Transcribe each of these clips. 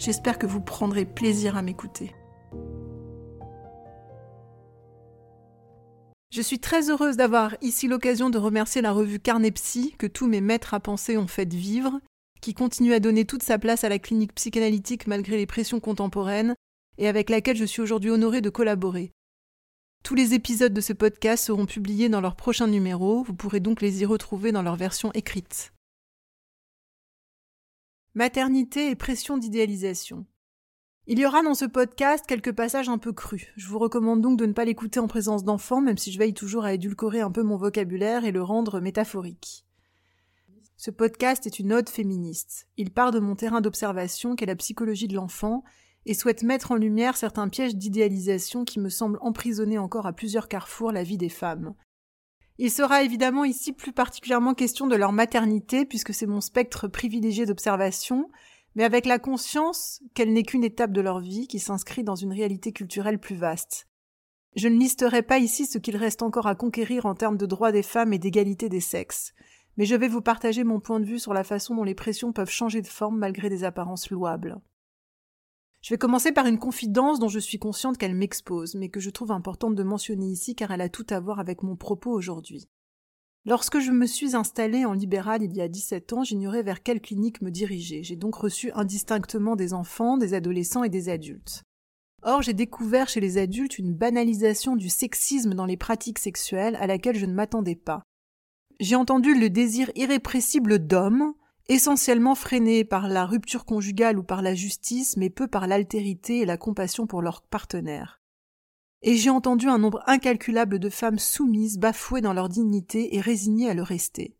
J'espère que vous prendrez plaisir à m'écouter. Je suis très heureuse d'avoir ici l'occasion de remercier la revue Carnepsy que tous mes maîtres à penser ont fait vivre qui continue à donner toute sa place à la clinique psychanalytique malgré les pressions contemporaines, et avec laquelle je suis aujourd'hui honorée de collaborer. Tous les épisodes de ce podcast seront publiés dans leur prochain numéro, vous pourrez donc les y retrouver dans leur version écrite. Maternité et pression d'idéalisation. Il y aura dans ce podcast quelques passages un peu crus. Je vous recommande donc de ne pas l'écouter en présence d'enfants, même si je veille toujours à édulcorer un peu mon vocabulaire et le rendre métaphorique. Ce podcast est une ode féministe. Il part de mon terrain d'observation qu'est la psychologie de l'enfant et souhaite mettre en lumière certains pièges d'idéalisation qui me semblent emprisonner encore à plusieurs carrefours la vie des femmes. Il sera évidemment ici plus particulièrement question de leur maternité puisque c'est mon spectre privilégié d'observation, mais avec la conscience qu'elle n'est qu'une étape de leur vie qui s'inscrit dans une réalité culturelle plus vaste. Je ne listerai pas ici ce qu'il reste encore à conquérir en termes de droits des femmes et d'égalité des sexes mais je vais vous partager mon point de vue sur la façon dont les pressions peuvent changer de forme malgré des apparences louables. Je vais commencer par une confidence dont je suis consciente qu'elle m'expose, mais que je trouve importante de mentionner ici car elle a tout à voir avec mon propos aujourd'hui. Lorsque je me suis installée en libéral il y a 17 ans, j'ignorais vers quelle clinique me diriger. J'ai donc reçu indistinctement des enfants, des adolescents et des adultes. Or, j'ai découvert chez les adultes une banalisation du sexisme dans les pratiques sexuelles à laquelle je ne m'attendais pas j'ai entendu le désir irrépressible d'hommes, essentiellement freiné par la rupture conjugale ou par la justice, mais peu par l'altérité et la compassion pour leurs partenaires. Et j'ai entendu un nombre incalculable de femmes soumises, bafouées dans leur dignité et résignées à le rester.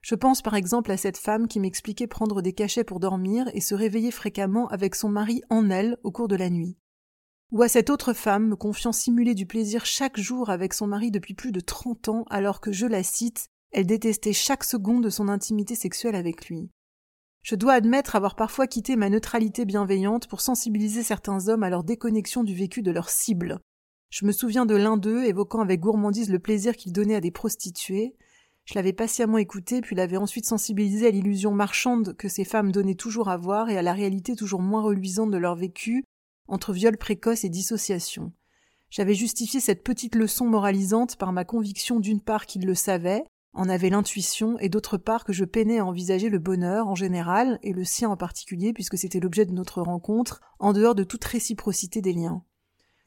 Je pense par exemple à cette femme qui m'expliquait prendre des cachets pour dormir et se réveiller fréquemment avec son mari en elle au cours de la nuit. Ou à cette autre femme me confiant simuler du plaisir chaque jour avec son mari depuis plus de trente ans alors que, je la cite, elle détestait chaque seconde de son intimité sexuelle avec lui. Je dois admettre avoir parfois quitté ma neutralité bienveillante pour sensibiliser certains hommes à leur déconnexion du vécu de leur cible. Je me souviens de l'un d'eux évoquant avec gourmandise le plaisir qu'il donnait à des prostituées. Je l'avais patiemment écouté, puis l'avais ensuite sensibilisé à l'illusion marchande que ces femmes donnaient toujours à voir et à la réalité toujours moins reluisante de leur vécu, entre viol précoce et dissociation. J'avais justifié cette petite leçon moralisante par ma conviction d'une part qu'il le savait, en avait l'intuition, et d'autre part que je peinais à envisager le bonheur en général, et le sien en particulier, puisque c'était l'objet de notre rencontre, en dehors de toute réciprocité des liens.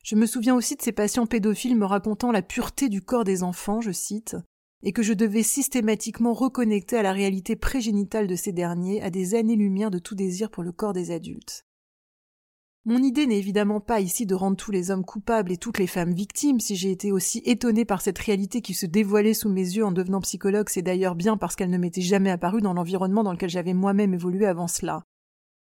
Je me souviens aussi de ces patients pédophiles me racontant la pureté du corps des enfants, je cite, et que je devais systématiquement reconnecter à la réalité prégénitale de ces derniers, à des années-lumière de tout désir pour le corps des adultes. Mon idée n'est évidemment pas ici de rendre tous les hommes coupables et toutes les femmes victimes. Si j'ai été aussi étonnée par cette réalité qui se dévoilait sous mes yeux en devenant psychologue, c'est d'ailleurs bien parce qu'elle ne m'était jamais apparue dans l'environnement dans lequel j'avais moi-même évolué avant cela.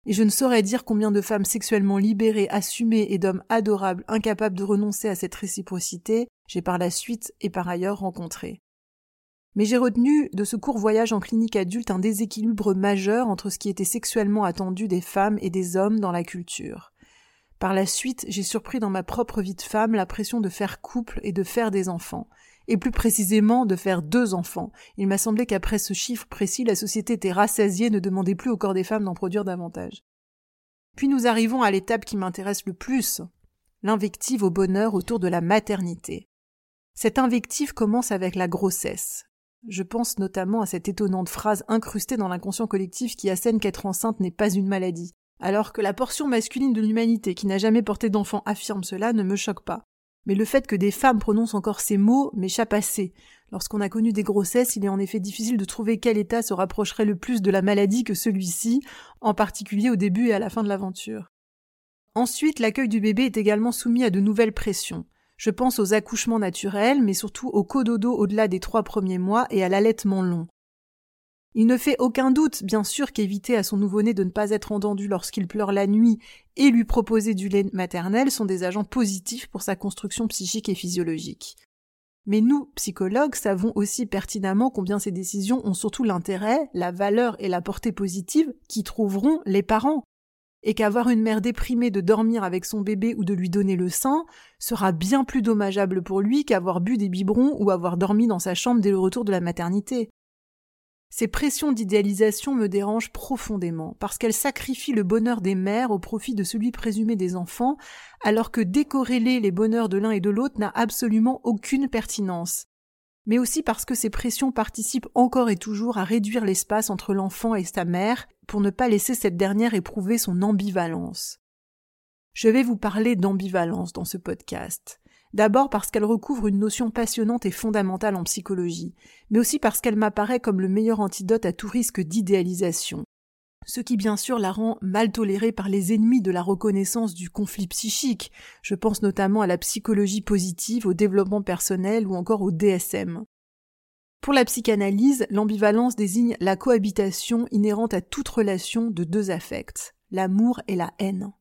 Et je ne saurais dire combien de femmes sexuellement libérées, assumées et d'hommes adorables, incapables de renoncer à cette réciprocité, j'ai par la suite et par ailleurs rencontré. Mais j'ai retenu de ce court voyage en clinique adulte un déséquilibre majeur entre ce qui était sexuellement attendu des femmes et des hommes dans la culture. Par la suite, j'ai surpris dans ma propre vie de femme la pression de faire couple et de faire des enfants. Et plus précisément de faire deux enfants. Il m'a semblé qu'après ce chiffre précis, la société était rassasiée, ne demandait plus au corps des femmes d'en produire davantage. Puis nous arrivons à l'étape qui m'intéresse le plus, l'invective au bonheur autour de la maternité. Cette invective commence avec la grossesse. Je pense notamment à cette étonnante phrase incrustée dans l'inconscient collectif qui assène qu'être enceinte n'est pas une maladie. Alors que la portion masculine de l'humanité qui n'a jamais porté d'enfant affirme cela ne me choque pas. Mais le fait que des femmes prononcent encore ces mots m'échappe assez. Lorsqu'on a connu des grossesses, il est en effet difficile de trouver quel état se rapprocherait le plus de la maladie que celui-ci, en particulier au début et à la fin de l'aventure. Ensuite, l'accueil du bébé est également soumis à de nouvelles pressions. Je pense aux accouchements naturels, mais surtout au cododo au-delà des trois premiers mois et à l'allaitement long. Il ne fait aucun doute, bien sûr, qu'éviter à son nouveau-né de ne pas être entendu lorsqu'il pleure la nuit et lui proposer du lait maternel sont des agents positifs pour sa construction psychique et physiologique. Mais nous, psychologues, savons aussi pertinemment combien ces décisions ont surtout l'intérêt, la valeur et la portée positive qui trouveront les parents. Et qu'avoir une mère déprimée de dormir avec son bébé ou de lui donner le sein sera bien plus dommageable pour lui qu'avoir bu des biberons ou avoir dormi dans sa chambre dès le retour de la maternité. Ces pressions d'idéalisation me dérangent profondément, parce qu'elles sacrifient le bonheur des mères au profit de celui présumé des enfants, alors que décorréler les bonheurs de l'un et de l'autre n'a absolument aucune pertinence. Mais aussi parce que ces pressions participent encore et toujours à réduire l'espace entre l'enfant et sa mère, pour ne pas laisser cette dernière éprouver son ambivalence. Je vais vous parler d'ambivalence dans ce podcast. D'abord parce qu'elle recouvre une notion passionnante et fondamentale en psychologie, mais aussi parce qu'elle m'apparaît comme le meilleur antidote à tout risque d'idéalisation. Ce qui bien sûr la rend mal tolérée par les ennemis de la reconnaissance du conflit psychique. Je pense notamment à la psychologie positive, au développement personnel ou encore au DSM. Pour la psychanalyse, l'ambivalence désigne la cohabitation inhérente à toute relation de deux affects, l'amour et la haine.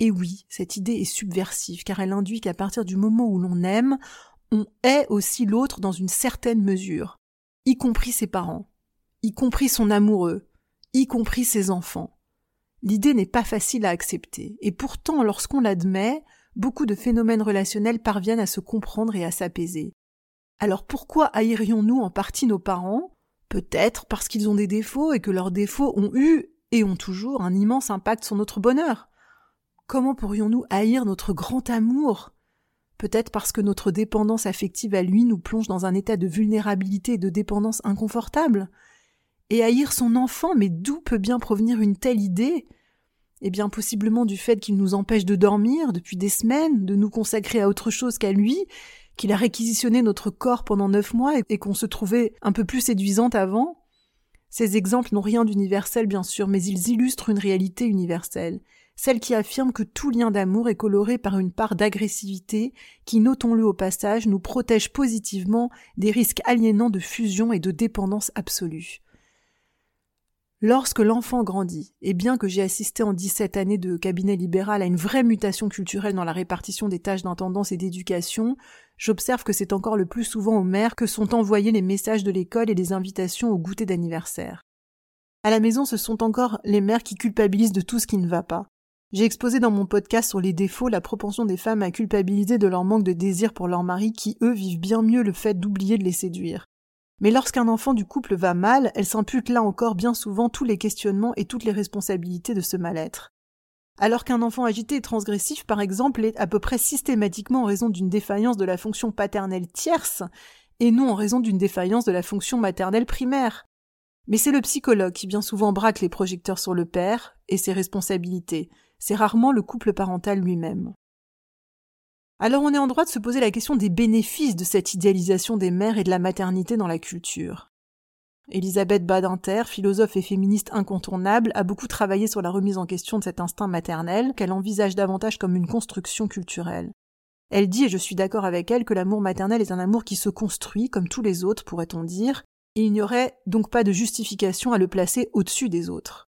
Et oui, cette idée est subversive, car elle induit qu'à partir du moment où l'on aime, on hait aussi l'autre dans une certaine mesure, y compris ses parents, y compris son amoureux, y compris ses enfants. L'idée n'est pas facile à accepter, et pourtant, lorsqu'on l'admet, beaucoup de phénomènes relationnels parviennent à se comprendre et à s'apaiser. Alors pourquoi haïrions-nous en partie nos parents? Peut-être parce qu'ils ont des défauts et que leurs défauts ont eu et ont toujours un immense impact sur notre bonheur. Comment pourrions-nous haïr notre grand amour? Peut-être parce que notre dépendance affective à lui nous plonge dans un état de vulnérabilité et de dépendance inconfortable? Et haïr son enfant, mais d'où peut bien provenir une telle idée? Eh bien possiblement du fait qu'il nous empêche de dormir depuis des semaines, de nous consacrer à autre chose qu'à lui, qu'il a réquisitionné notre corps pendant neuf mois et qu'on se trouvait un peu plus séduisante avant. Ces exemples n'ont rien d'universel bien sûr, mais ils illustrent une réalité universelle celle qui affirme que tout lien d'amour est coloré par une part d'agressivité qui, notons-le au passage, nous protège positivement des risques aliénants de fusion et de dépendance absolue. Lorsque l'enfant grandit, et bien que j'ai assisté en 17 années de cabinet libéral à une vraie mutation culturelle dans la répartition des tâches d'intendance et d'éducation, j'observe que c'est encore le plus souvent aux mères que sont envoyés les messages de l'école et les invitations au goûter d'anniversaire. À la maison, ce sont encore les mères qui culpabilisent de tout ce qui ne va pas. J'ai exposé dans mon podcast sur les défauts la propension des femmes à culpabiliser de leur manque de désir pour leur mari qui, eux, vivent bien mieux le fait d'oublier de les séduire. Mais lorsqu'un enfant du couple va mal, elles s'imputent là encore bien souvent tous les questionnements et toutes les responsabilités de ce mal-être. Alors qu'un enfant agité et transgressif, par exemple, est à peu près systématiquement en raison d'une défaillance de la fonction paternelle tierce, et non en raison d'une défaillance de la fonction maternelle primaire. Mais c'est le psychologue qui bien souvent braque les projecteurs sur le père et ses responsabilités, c'est rarement le couple parental lui-même. Alors on est en droit de se poser la question des bénéfices de cette idéalisation des mères et de la maternité dans la culture. Elisabeth Badinter, philosophe et féministe incontournable, a beaucoup travaillé sur la remise en question de cet instinct maternel qu'elle envisage davantage comme une construction culturelle. Elle dit, et je suis d'accord avec elle, que l'amour maternel est un amour qui se construit, comme tous les autres, pourrait-on dire, et il n'y aurait donc pas de justification à le placer au-dessus des autres.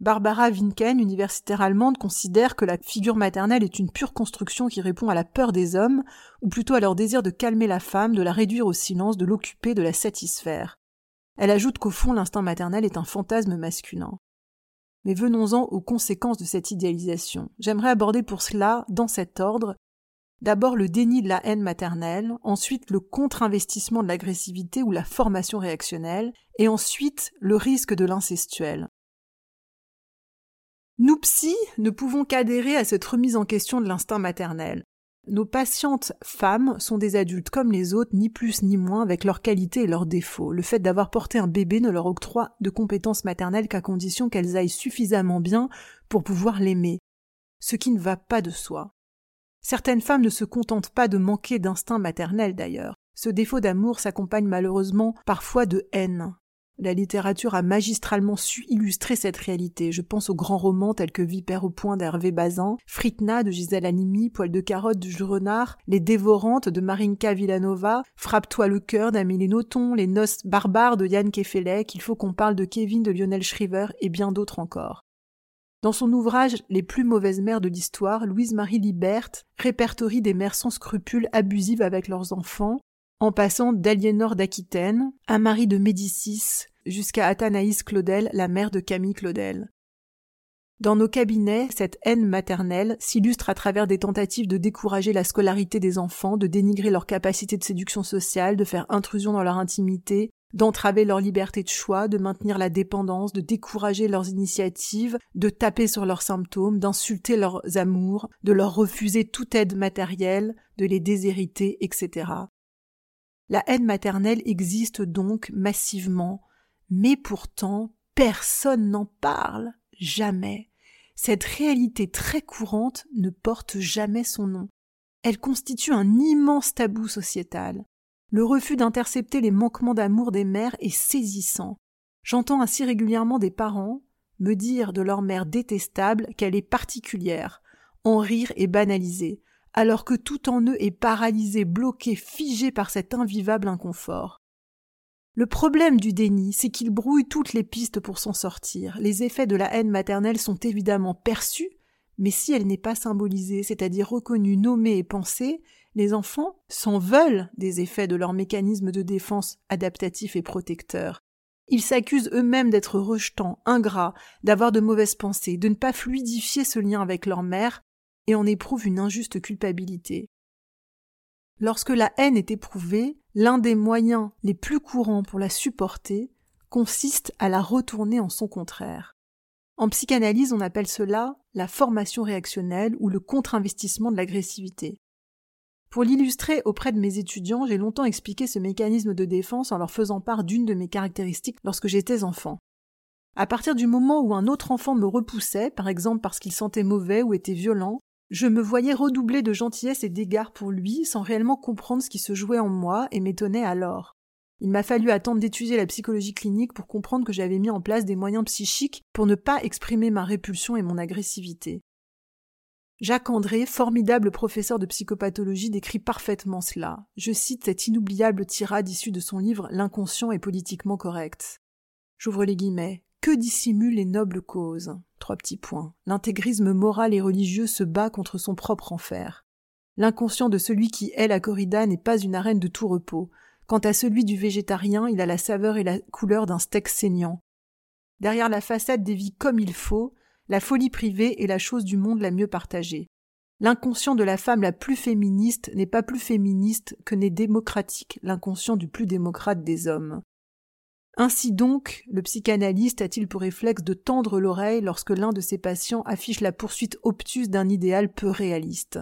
Barbara Winken, universitaire allemande, considère que la figure maternelle est une pure construction qui répond à la peur des hommes, ou plutôt à leur désir de calmer la femme, de la réduire au silence, de l'occuper, de la satisfaire. Elle ajoute qu'au fond l'instinct maternel est un fantasme masculin. Mais venons-en aux conséquences de cette idéalisation. J'aimerais aborder pour cela, dans cet ordre, D'abord le déni de la haine maternelle, ensuite le contre-investissement de l'agressivité ou la formation réactionnelle, et ensuite le risque de l'incestuel. Nous psy ne pouvons qu'adhérer à cette remise en question de l'instinct maternel. Nos patientes femmes sont des adultes comme les autres, ni plus ni moins, avec leurs qualités et leurs défauts. Le fait d'avoir porté un bébé ne leur octroie de compétences maternelles qu'à condition qu'elles aillent suffisamment bien pour pouvoir l'aimer. Ce qui ne va pas de soi. Certaines femmes ne se contentent pas de manquer d'instinct maternel d'ailleurs. Ce défaut d'amour s'accompagne malheureusement parfois de haine. La littérature a magistralement su illustrer cette réalité. Je pense aux grands romans tels que Vipère au point d'Hervé Bazin, Fritna de Gisèle Halimi, Poil de carotte de Jules Renard, Les Dévorantes de Marinka Villanova, Frappe-toi le cœur d'Amélie Nothomb, Les Noces barbares de Yann Kefelec, Il faut qu'on parle de Kevin de Lionel Shriver et bien d'autres encore. Dans son ouvrage Les plus mauvaises mères de l'histoire, Louise-Marie Libert répertorie des mères sans scrupules abusives avec leurs enfants, en passant d'Aliénor d'Aquitaine à Marie de Médicis jusqu'à Athénaïs Claudel, la mère de Camille Claudel. Dans nos cabinets, cette haine maternelle s'illustre à travers des tentatives de décourager la scolarité des enfants, de dénigrer leur capacité de séduction sociale, de faire intrusion dans leur intimité, d'entraver leur liberté de choix, de maintenir la dépendance, de décourager leurs initiatives, de taper sur leurs symptômes, d'insulter leurs amours, de leur refuser toute aide matérielle, de les déshériter, etc. La haine maternelle existe donc massivement, mais pourtant personne n'en parle, jamais. Cette réalité très courante ne porte jamais son nom. Elle constitue un immense tabou sociétal. Le refus d'intercepter les manquements d'amour des mères est saisissant. J'entends ainsi régulièrement des parents me dire de leur mère détestable qu'elle est particulière, en rire et banaliser, alors que tout en eux est paralysé, bloqué, figé par cet invivable inconfort. Le problème du déni, c'est qu'il brouille toutes les pistes pour s'en sortir. Les effets de la haine maternelle sont évidemment perçus, mais si elle n'est pas symbolisée, c'est-à-dire reconnue, nommée et pensée, les enfants s'en veulent des effets de leur mécanisme de défense adaptatif et protecteur. Ils s'accusent eux-mêmes d'être rejetants, ingrats, d'avoir de mauvaises pensées, de ne pas fluidifier ce lien avec leur mère, et en éprouvent une injuste culpabilité. Lorsque la haine est éprouvée, l'un des moyens les plus courants pour la supporter consiste à la retourner en son contraire. En psychanalyse, on appelle cela la formation réactionnelle ou le contre-investissement de l'agressivité. Pour l'illustrer auprès de mes étudiants, j'ai longtemps expliqué ce mécanisme de défense en leur faisant part d'une de mes caractéristiques lorsque j'étais enfant. À partir du moment où un autre enfant me repoussait, par exemple parce qu'il sentait mauvais ou était violent, je me voyais redoubler de gentillesse et d'égards pour lui sans réellement comprendre ce qui se jouait en moi et m'étonnais alors. Il m'a fallu attendre d'étudier la psychologie clinique pour comprendre que j'avais mis en place des moyens psychiques pour ne pas exprimer ma répulsion et mon agressivité. Jacques André, formidable professeur de psychopathologie, décrit parfaitement cela. Je cite cette inoubliable tirade issue de son livre L'inconscient est politiquement correct. J'ouvre les guillemets. Que dissimulent les nobles causes Trois petits points. L'intégrisme moral et religieux se bat contre son propre enfer. L'inconscient de celui qui hait la corrida n'est pas une arène de tout repos. Quant à celui du végétarien, il a la saveur et la couleur d'un steak saignant. Derrière la façade des vies comme il faut, la folie privée est la chose du monde la mieux partagée. L'inconscient de la femme la plus féministe n'est pas plus féministe que n'est démocratique l'inconscient du plus démocrate des hommes. Ainsi donc, le psychanalyste a-t-il pour réflexe de tendre l'oreille lorsque l'un de ses patients affiche la poursuite obtuse d'un idéal peu réaliste.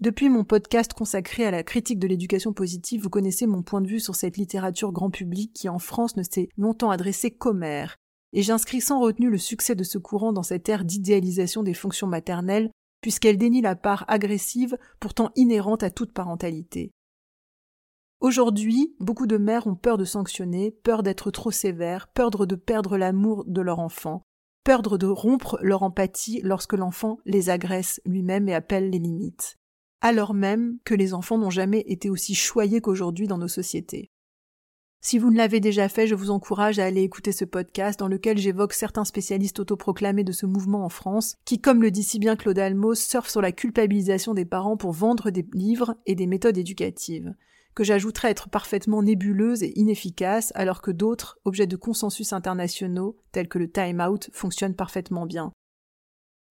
Depuis mon podcast consacré à la critique de l'éducation positive, vous connaissez mon point de vue sur cette littérature grand public qui en France ne s'est longtemps adressée qu'aux mères, et j'inscris sans retenue le succès de ce courant dans cette ère d'idéalisation des fonctions maternelles, puisqu'elle dénie la part agressive pourtant inhérente à toute parentalité. Aujourd'hui, beaucoup de mères ont peur de sanctionner, peur d'être trop sévères, peur de perdre l'amour de leur enfant, peur de rompre leur empathie lorsque l'enfant les agresse lui-même et appelle les limites, alors même que les enfants n'ont jamais été aussi choyés qu'aujourd'hui dans nos sociétés. Si vous ne l'avez déjà fait, je vous encourage à aller écouter ce podcast dans lequel j'évoque certains spécialistes autoproclamés de ce mouvement en France, qui, comme le dit si bien Claude Almos, surfent sur la culpabilisation des parents pour vendre des livres et des méthodes éducatives. Que j'ajouterais être parfaitement nébuleuse et inefficace, alors que d'autres, objets de consensus internationaux, tels que le time-out, fonctionnent parfaitement bien.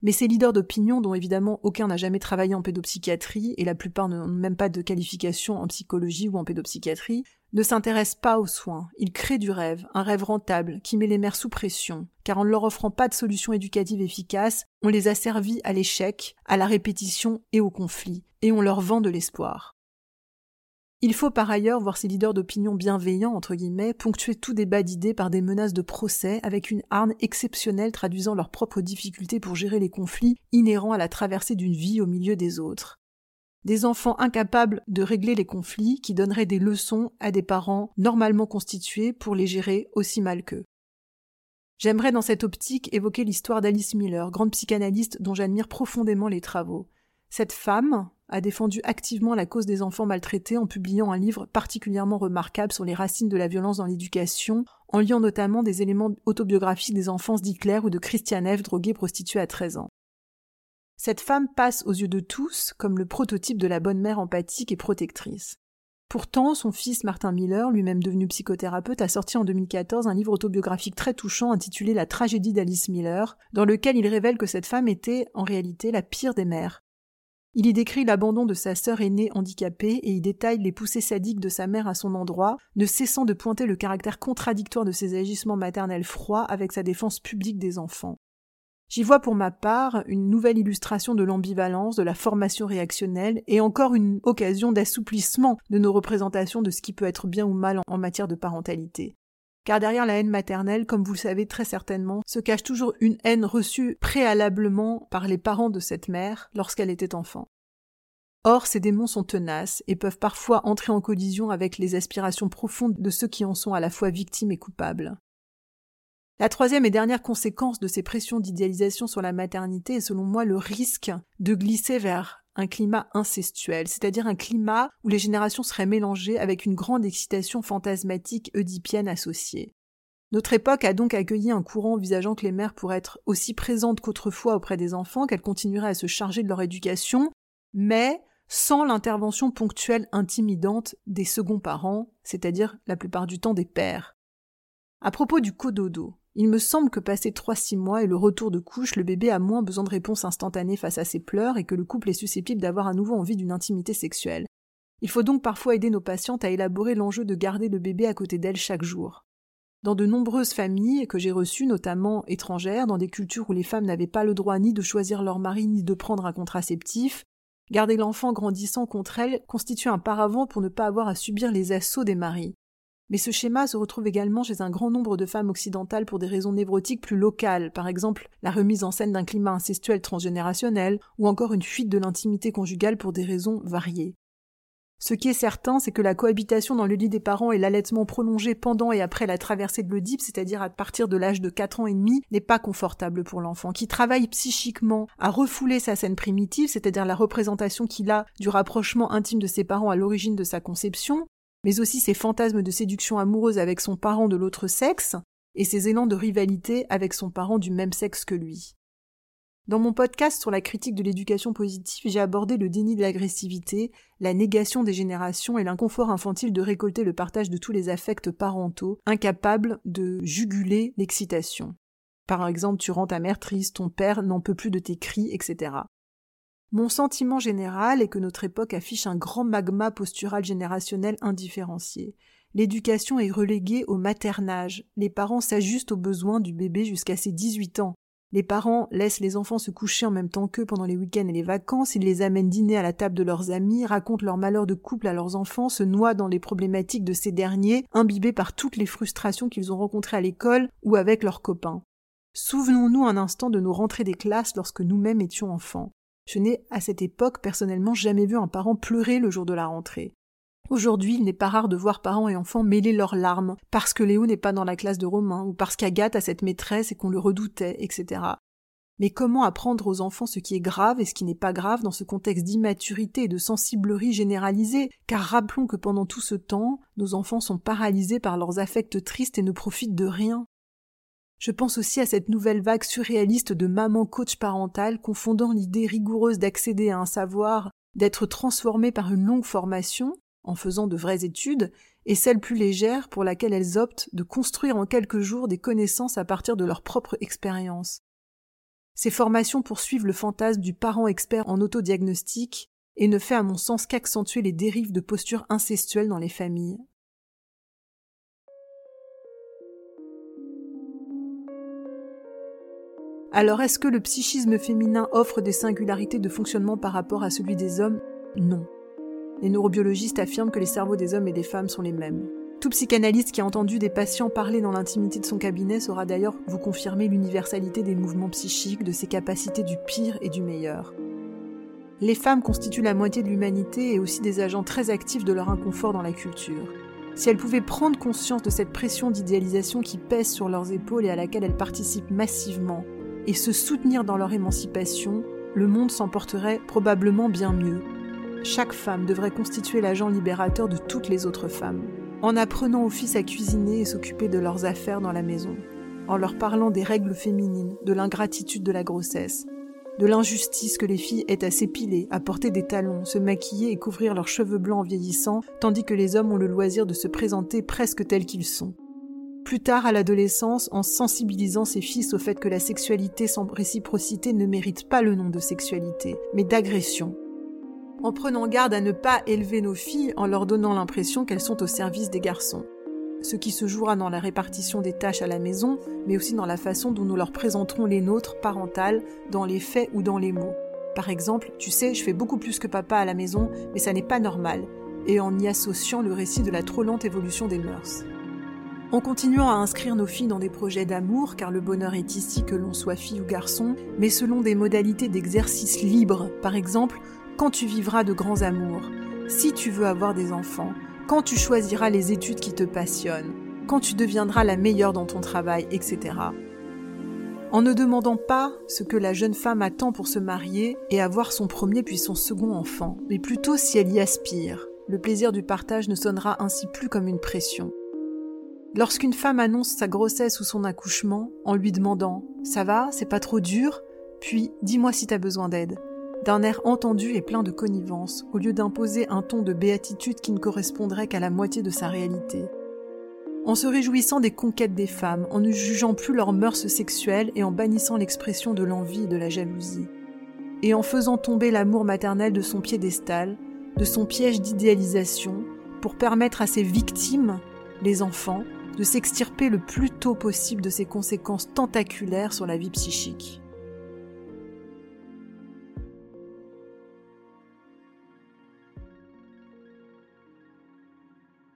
Mais ces leaders d'opinion, dont évidemment aucun n'a jamais travaillé en pédopsychiatrie, et la plupart n'ont même pas de qualification en psychologie ou en pédopsychiatrie, ne s'intéressent pas aux soins. Ils créent du rêve, un rêve rentable, qui met les mères sous pression, car en ne leur offrant pas de solution éducative efficace, on les a servis à l'échec, à la répétition et au conflit, et on leur vend de l'espoir. Il faut par ailleurs voir ces leaders d'opinion bienveillants, entre guillemets, ponctuer tout débat d'idées par des menaces de procès avec une harne exceptionnelle traduisant leurs propres difficultés pour gérer les conflits inhérents à la traversée d'une vie au milieu des autres. Des enfants incapables de régler les conflits qui donneraient des leçons à des parents normalement constitués pour les gérer aussi mal qu'eux. J'aimerais dans cette optique évoquer l'histoire d'Alice Miller, grande psychanalyste dont j'admire profondément les travaux. Cette femme, a défendu activement la cause des enfants maltraités en publiant un livre particulièrement remarquable sur les racines de la violence dans l'éducation, en liant notamment des éléments autobiographiques des enfances d'Hitler ou de Christiane F. droguée prostituée à 13 ans. Cette femme passe aux yeux de tous comme le prototype de la bonne mère empathique et protectrice. Pourtant, son fils Martin Miller, lui-même devenu psychothérapeute, a sorti en 2014 un livre autobiographique très touchant intitulé La tragédie d'Alice Miller, dans lequel il révèle que cette femme était, en réalité, la pire des mères, il y décrit l'abandon de sa sœur aînée handicapée et y détaille les poussées sadiques de sa mère à son endroit, ne cessant de pointer le caractère contradictoire de ses agissements maternels froids avec sa défense publique des enfants. J'y vois pour ma part une nouvelle illustration de l'ambivalence, de la formation réactionnelle et encore une occasion d'assouplissement de nos représentations de ce qui peut être bien ou mal en matière de parentalité. Car derrière la haine maternelle, comme vous le savez très certainement, se cache toujours une haine reçue préalablement par les parents de cette mère lorsqu'elle était enfant. Or, ces démons sont tenaces et peuvent parfois entrer en collision avec les aspirations profondes de ceux qui en sont à la fois victimes et coupables. La troisième et dernière conséquence de ces pressions d'idéalisation sur la maternité est selon moi le risque de glisser vers un climat incestuel, c'est-à-dire un climat où les générations seraient mélangées avec une grande excitation fantasmatique oedipienne associée. Notre époque a donc accueilli un courant envisageant que les mères pourraient être aussi présentes qu'autrefois auprès des enfants, qu'elles continueraient à se charger de leur éducation, mais sans l'intervention ponctuelle intimidante des seconds parents, c'est-à-dire la plupart du temps des pères. À propos du cododo, il me semble que passé trois six mois et le retour de couche, le bébé a moins besoin de réponse instantanée face à ses pleurs et que le couple est susceptible d'avoir à nouveau envie d'une intimité sexuelle. Il faut donc parfois aider nos patientes à élaborer l'enjeu de garder le bébé à côté d'elles chaque jour. Dans de nombreuses familles que j'ai reçues, notamment étrangères, dans des cultures où les femmes n'avaient pas le droit ni de choisir leur mari ni de prendre un contraceptif, garder l'enfant grandissant contre elles constitue un paravent pour ne pas avoir à subir les assauts des maris. Mais ce schéma se retrouve également chez un grand nombre de femmes occidentales pour des raisons névrotiques plus locales, par exemple la remise en scène d'un climat incestuel transgénérationnel, ou encore une fuite de l'intimité conjugale pour des raisons variées. Ce qui est certain, c'est que la cohabitation dans le lit des parents et l'allaitement prolongé pendant et après la traversée de l'Oedipe, c'est-à-dire à partir de l'âge de 4 ans et demi, n'est pas confortable pour l'enfant, qui travaille psychiquement à refouler sa scène primitive, c'est-à-dire la représentation qu'il a du rapprochement intime de ses parents à l'origine de sa conception, mais aussi ses fantasmes de séduction amoureuse avec son parent de l'autre sexe, et ses élans de rivalité avec son parent du même sexe que lui. Dans mon podcast sur la critique de l'éducation positive, j'ai abordé le déni de l'agressivité, la négation des générations et l'inconfort infantile de récolter le partage de tous les affects parentaux, incapables de juguler l'excitation. Par exemple, tu rends ta mère triste, ton père n'en peut plus de tes cris, etc. Mon sentiment général est que notre époque affiche un grand magma postural générationnel indifférencié. L'éducation est reléguée au maternage. Les parents s'ajustent aux besoins du bébé jusqu'à ses 18 ans. Les parents laissent les enfants se coucher en même temps qu'eux pendant les week-ends et les vacances, ils les amènent dîner à la table de leurs amis, racontent leurs malheurs de couple à leurs enfants, se noient dans les problématiques de ces derniers, imbibés par toutes les frustrations qu'ils ont rencontrées à l'école ou avec leurs copains. Souvenons-nous un instant de nos rentrées des classes lorsque nous-mêmes étions enfants. Je n'ai à cette époque personnellement jamais vu un parent pleurer le jour de la rentrée. Aujourd'hui, il n'est pas rare de voir parents et enfants mêler leurs larmes, parce que Léo n'est pas dans la classe de Romain, ou parce qu'Agathe a cette maîtresse et qu'on le redoutait, etc. Mais comment apprendre aux enfants ce qui est grave et ce qui n'est pas grave dans ce contexte d'immaturité et de sensiblerie généralisée? Car rappelons que pendant tout ce temps, nos enfants sont paralysés par leurs affects tristes et ne profitent de rien. Je pense aussi à cette nouvelle vague surréaliste de maman coach parentale confondant l'idée rigoureuse d'accéder à un savoir, d'être transformé par une longue formation, en faisant de vraies études, et celle plus légère pour laquelle elles optent de construire en quelques jours des connaissances à partir de leur propre expérience. Ces formations poursuivent le fantasme du parent expert en autodiagnostic et ne fait à mon sens qu'accentuer les dérives de postures incestuelles dans les familles. Alors est-ce que le psychisme féminin offre des singularités de fonctionnement par rapport à celui des hommes? Non. Les neurobiologistes affirment que les cerveaux des hommes et des femmes sont les mêmes. Tout psychanalyste qui a entendu des patients parler dans l'intimité de son cabinet saura d'ailleurs vous confirmer l'universalité des mouvements psychiques, de ses capacités du pire et du meilleur. Les femmes constituent la moitié de l'humanité et aussi des agents très actifs de leur inconfort dans la culture. Si elles pouvaient prendre conscience de cette pression d'idéalisation qui pèse sur leurs épaules et à laquelle elles participent massivement, et se soutenir dans leur émancipation, le monde s'en porterait probablement bien mieux. Chaque femme devrait constituer l'agent libérateur de toutes les autres femmes, en apprenant aux fils à cuisiner et s'occuper de leurs affaires dans la maison, en leur parlant des règles féminines, de l'ingratitude de la grossesse, de l'injustice que les filles aient à s'épiler, à porter des talons, se maquiller et couvrir leurs cheveux blancs en vieillissant, tandis que les hommes ont le loisir de se présenter presque tels qu'ils sont plus tard à l'adolescence en sensibilisant ses fils au fait que la sexualité sans réciprocité ne mérite pas le nom de sexualité, mais d'agression. En prenant garde à ne pas élever nos filles en leur donnant l'impression qu'elles sont au service des garçons. Ce qui se jouera dans la répartition des tâches à la maison, mais aussi dans la façon dont nous leur présenterons les nôtres parentales, dans les faits ou dans les mots. Par exemple, tu sais, je fais beaucoup plus que papa à la maison, mais ça n'est pas normal, et en y associant le récit de la trop lente évolution des mœurs. En continuant à inscrire nos filles dans des projets d'amour, car le bonheur est ici que l'on soit fille ou garçon, mais selon des modalités d'exercice libre, par exemple, quand tu vivras de grands amours, si tu veux avoir des enfants, quand tu choisiras les études qui te passionnent, quand tu deviendras la meilleure dans ton travail, etc. En ne demandant pas ce que la jeune femme attend pour se marier et avoir son premier puis son second enfant, mais plutôt si elle y aspire. Le plaisir du partage ne sonnera ainsi plus comme une pression. Lorsqu'une femme annonce sa grossesse ou son accouchement en lui demandant ⁇ ça va, c'est pas trop dur ?⁇ puis ⁇ dis-moi si t'as besoin d'aide ⁇ d'un air entendu et plein de connivence, au lieu d'imposer un ton de béatitude qui ne correspondrait qu'à la moitié de sa réalité. En se réjouissant des conquêtes des femmes, en ne jugeant plus leurs mœurs sexuelles et en bannissant l'expression de l'envie et de la jalousie. Et en faisant tomber l'amour maternel de son piédestal, de son piège d'idéalisation, pour permettre à ses victimes, les enfants, de s'extirper le plus tôt possible de ses conséquences tentaculaires sur la vie psychique.